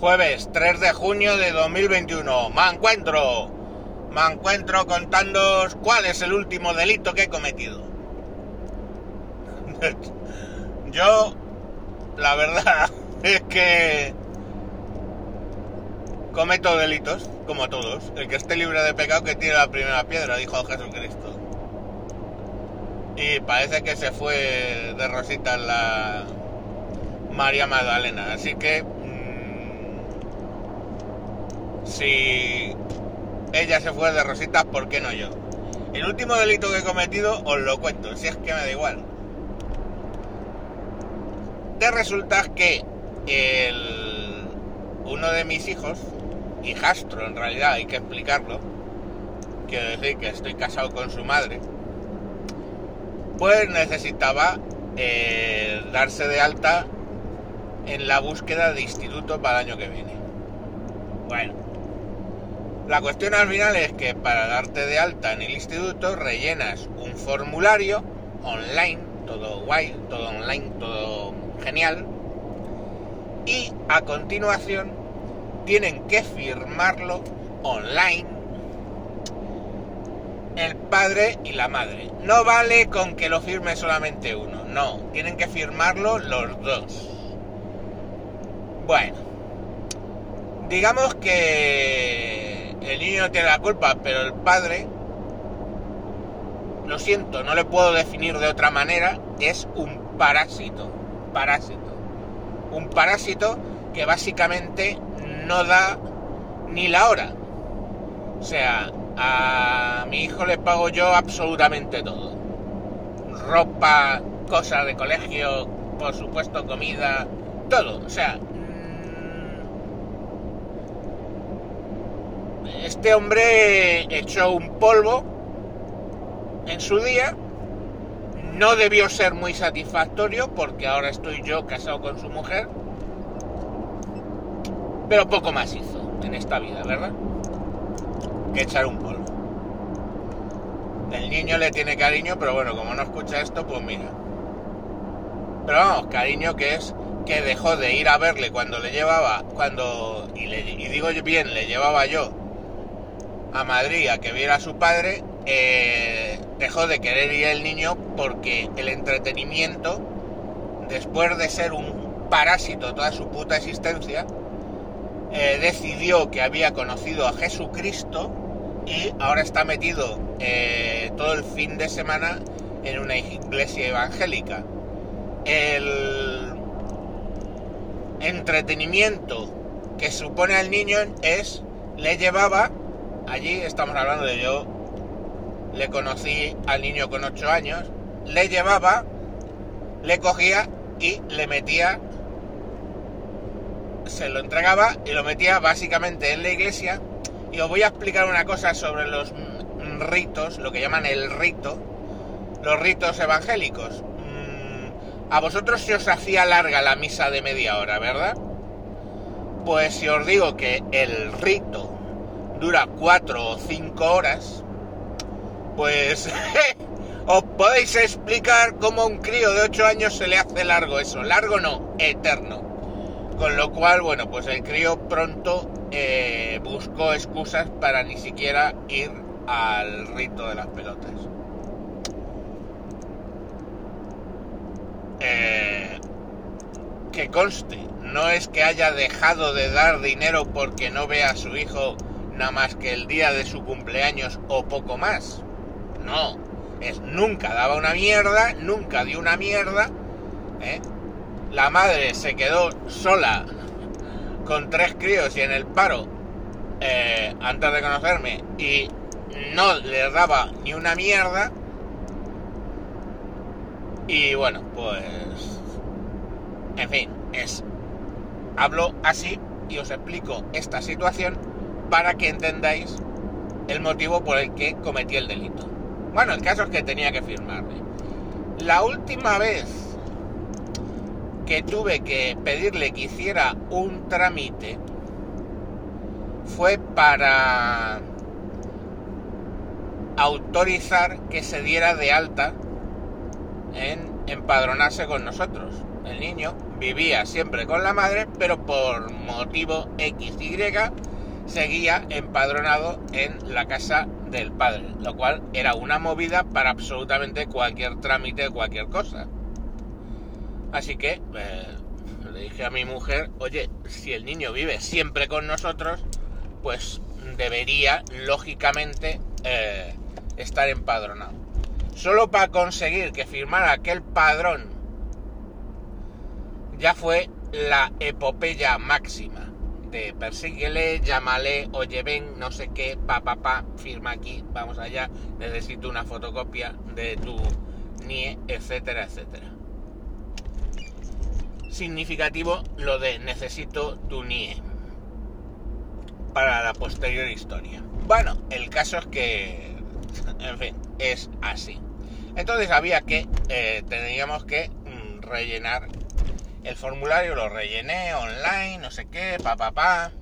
Jueves 3 de junio de 2021. Me encuentro. Me encuentro contándoos cuál es el último delito que he cometido. Yo, la verdad es que cometo delitos, como todos. El que esté libre de pecado que tiene la primera piedra, dijo Jesucristo. Y parece que se fue de rosita la María Magdalena. Así que si ella se fue de rositas, ¿por qué no yo? El último delito que he cometido os lo cuento, si es que me da igual. De resulta que el, uno de mis hijos, hijastro en realidad, hay que explicarlo, quiero decir que estoy casado con su madre, pues necesitaba eh, darse de alta en la búsqueda de instituto para el año que viene. Bueno, la cuestión al final es que para darte de alta en el instituto rellenas un formulario online, todo guay, todo online, todo genial, y a continuación tienen que firmarlo online el padre y la madre. No vale con que lo firme solamente uno, no, tienen que firmarlo los dos. Bueno, digamos que el niño no tiene la culpa, pero el padre, lo siento, no le puedo definir de otra manera, es un parásito, parásito. Un parásito que básicamente no da ni la hora. O sea, a mi hijo le pago yo absolutamente todo. Ropa, cosas de colegio, por supuesto comida, todo. O sea, este hombre echó un polvo en su día. No debió ser muy satisfactorio porque ahora estoy yo casado con su mujer. Pero poco más hizo en esta vida, ¿verdad? Que echar un polvo. El niño le tiene cariño, pero bueno, como no escucha esto, pues mira. Pero vamos, cariño que es que dejó de ir a verle cuando le llevaba, cuando, y, le, y digo bien, le llevaba yo a Madrid a que viera a su padre, eh, dejó de querer ir el niño porque el entretenimiento, después de ser un parásito toda su puta existencia, eh, decidió que había conocido a Jesucristo y ahora está metido eh, todo el fin de semana en una iglesia evangélica. El entretenimiento que supone al niño es, le llevaba allí estamos hablando de yo, le conocí al niño con 8 años, le llevaba, le cogía y le metía, se lo entregaba y lo metía básicamente en la iglesia. Y os voy a explicar una cosa sobre los ritos, lo que llaman el rito, los ritos evangélicos. Mm, a vosotros se os hacía larga la misa de media hora, ¿verdad? Pues si os digo que el rito dura cuatro o cinco horas, pues os podéis explicar cómo a un crío de 8 años se le hace largo eso. Largo no, eterno. Con lo cual, bueno, pues el crío pronto eh, buscó excusas para ni siquiera ir al rito de las pelotas. Eh, que conste, no es que haya dejado de dar dinero porque no vea a su hijo nada más que el día de su cumpleaños o poco más. No, es nunca daba una mierda, nunca dio una mierda. ¿eh? La madre se quedó sola con tres críos y en el paro eh, antes de conocerme y no le daba ni una mierda. Y bueno, pues... En fin, es... Hablo así y os explico esta situación para que entendáis el motivo por el que cometí el delito. Bueno, el caso es que tenía que firmarle. La última vez que tuve que pedirle que hiciera un trámite fue para autorizar que se diera de alta en empadronarse con nosotros. El niño vivía siempre con la madre, pero por motivo XY seguía empadronado en la casa del padre, lo cual era una movida para absolutamente cualquier trámite, cualquier cosa. Así que eh, le dije a mi mujer, oye, si el niño vive siempre con nosotros, pues debería, lógicamente, eh, estar empadronado. Solo para conseguir que firmara aquel padrón ya fue la epopeya máxima persíguele, llámale, oye ven, no sé qué, pa pa pa, firma aquí, vamos allá, necesito una fotocopia de tu NIE, etcétera, etcétera. Significativo lo de necesito tu NIE para la posterior historia. Bueno, el caso es que, en fin, es así. Entonces había que, eh, teníamos que mm, rellenar el formulario, lo rellené online, no sé qué, pa, pa, pa.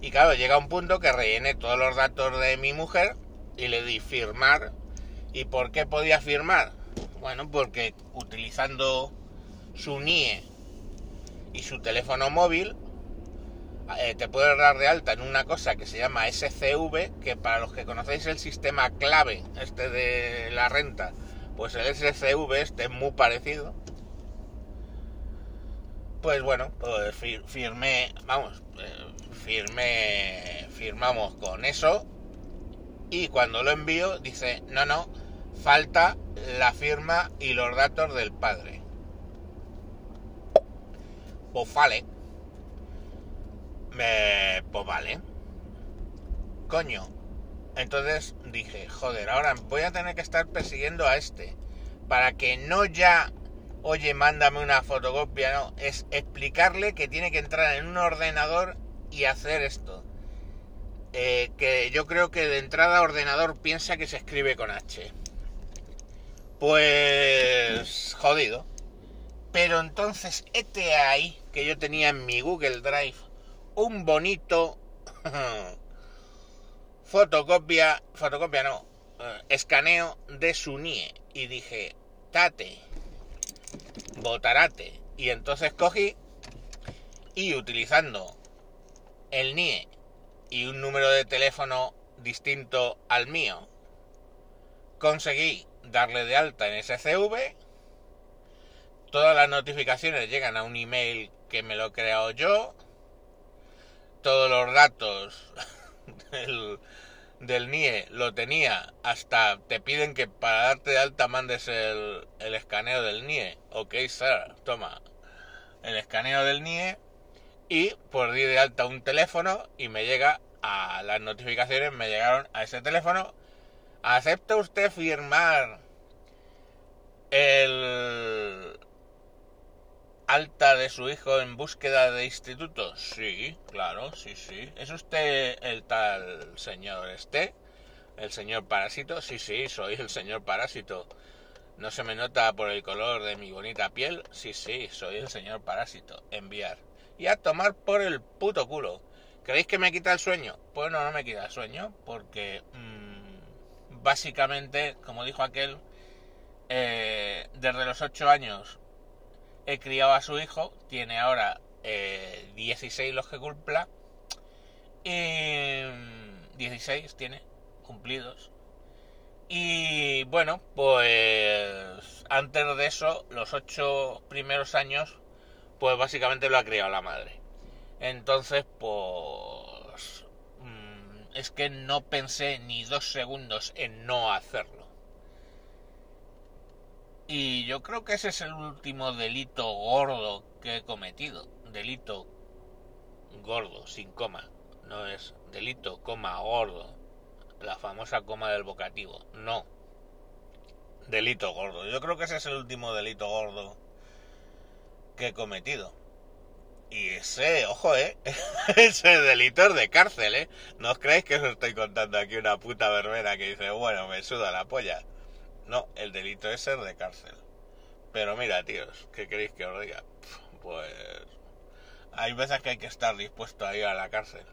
Y claro, llega un punto que rellené todos los datos de mi mujer y le di firmar. ¿Y por qué podía firmar? Bueno, porque utilizando su NIE y su teléfono móvil, eh, te puedes dar de alta en una cosa que se llama SCV, que para los que conocéis el sistema clave, este de la renta, pues el SCV este es muy parecido. Pues bueno, pues firmé, vamos, eh, firmé, firmamos con eso y cuando lo envío dice, no, no, falta la firma y los datos del padre. Pues vale. Me, pues vale. Coño. Entonces dije, joder, ahora voy a tener que estar persiguiendo a este. Para que no ya, oye, mándame una fotocopia, no. Es explicarle que tiene que entrar en un ordenador y hacer esto. Eh, que yo creo que de entrada ordenador piensa que se escribe con H. Pues jodido. Pero entonces, este ahí que yo tenía en mi Google Drive un bonito fotocopia, fotocopia no, eh, escaneo de su NIE y dije, tate, botarate. Y entonces cogí y utilizando el NIE y un número de teléfono distinto al mío, conseguí darle de alta en SCV. Todas las notificaciones llegan a un email que me lo he creado yo todos los datos NIE lo tenía, hasta te piden que para darte de alta mandes el, escaneo del NIE. Ok, sir, toma el escaneo del NIE y por di de alta un teléfono y me llega a las notificaciones, me llegaron a ese teléfono. ¿Acepta usted firmar el, alta de su hijo en búsqueda de instituto? Sí, claro, sí, sí. ¿Es usted el tal señor este? ¿El señor parásito? Sí, sí, soy el señor parásito. ¿No se me nota por el color de mi bonita piel? Sí, sí, soy el señor parásito. Enviar. Y a tomar por el puto culo. ¿Creéis que me quita el sueño? Pues no, no me quita el sueño, porque mmm, básicamente, como dijo aquel, eh, desde los ocho años he criado a su hijo, tiene ahora 16 eh, los que cumpla, y 16 tiene cumplidos. Y bueno, pues antes de eso, los 8 primeros años, pues básicamente lo ha criado la madre. Entonces, pues mm, es que no pensé ni dos segundos en no hacerlo. Y yo creo que ese es el último delito gordo que he cometido. Delito gordo, sin coma. No es delito, coma, gordo. La famosa coma del vocativo. No. Delito gordo. Yo creo que ese es el último delito gordo que he cometido. Y ese, ojo, ¿eh? ese delito es de cárcel, ¿eh? No os creéis que os estoy contando aquí una puta verbena que dice, bueno, me suda la polla. No, el delito es ser de cárcel. Pero mira, tíos, ¿qué queréis que os diga? Pues hay veces que hay que estar dispuesto a ir a la cárcel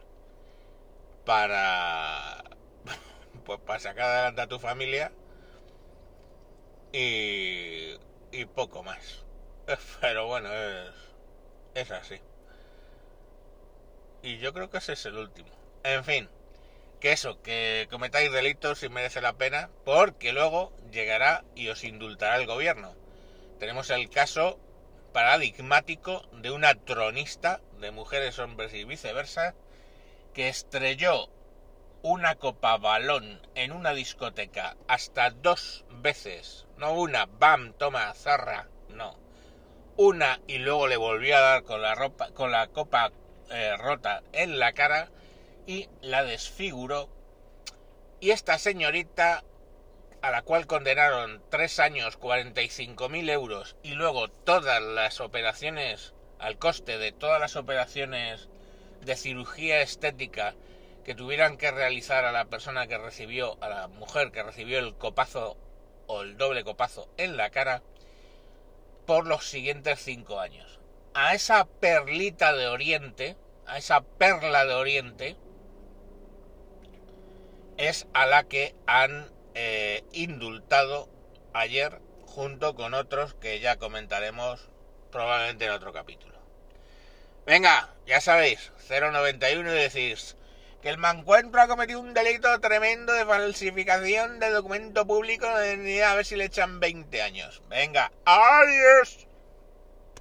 para pues para sacar adelante a tu familia y, y poco más. Pero bueno, es, Es así. Y yo creo que ese es el último. En fin, que eso, que cometáis delitos si merece la pena, porque luego llegará y os indultará el gobierno. Tenemos el caso paradigmático de una tronista de mujeres, hombres y viceversa, que estrelló una copa balón en una discoteca hasta dos veces, no una, bam, toma, zarra, no, una y luego le volvió a dar con la ropa, con la copa eh, rota en la cara y la desfiguró. Y esta señorita, a la cual condenaron tres años, 45 mil euros y luego todas las operaciones, al coste de todas las operaciones de cirugía estética que tuvieran que realizar a la persona que recibió, a la mujer que recibió el copazo o el doble copazo en la cara, por los siguientes cinco años. A esa perlita de Oriente, a esa perla de Oriente, es a la que han eh, indultado ayer junto con otros que ya comentaremos probablemente en otro capítulo. Venga, ya sabéis, 091 y decís que el mancuentro ha cometido un delito tremendo de falsificación de documento público, a ver si le echan 20 años. Venga, adiós.